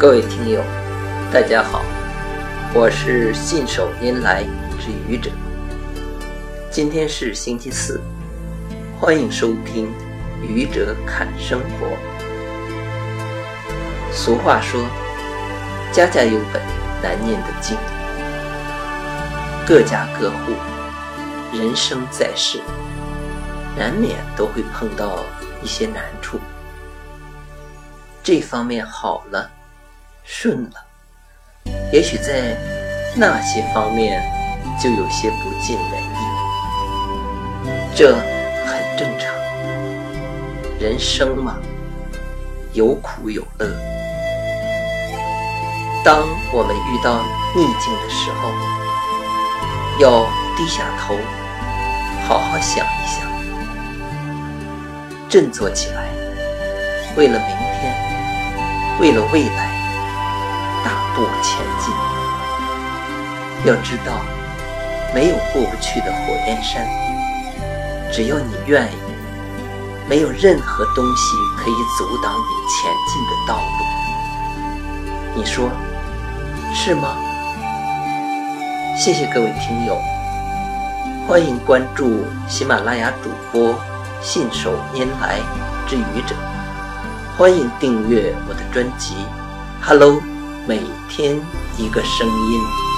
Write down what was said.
各位听友，大家好，我是信手拈来之愚者。今天是星期四，欢迎收听《愚者看生活》。俗话说：“家家有本难念的经。”各家各户，人生在世，难免都会碰到一些难处。这方面好了，顺了，也许在那些方面就有些不尽人意，这很正常。人生嘛，有苦有乐。当我们遇到逆境的时候，要低下头，好好想一想，振作起来，为了明天，为了未来，前进。要知道，没有过不去的火焰山，只要你愿意，没有任何东西可以阻挡你前进的道路。你说是吗？谢谢各位听友，欢迎关注喜马拉雅主播信手拈来之愚者，欢迎订阅我的专辑《Hello》，每天一个声音。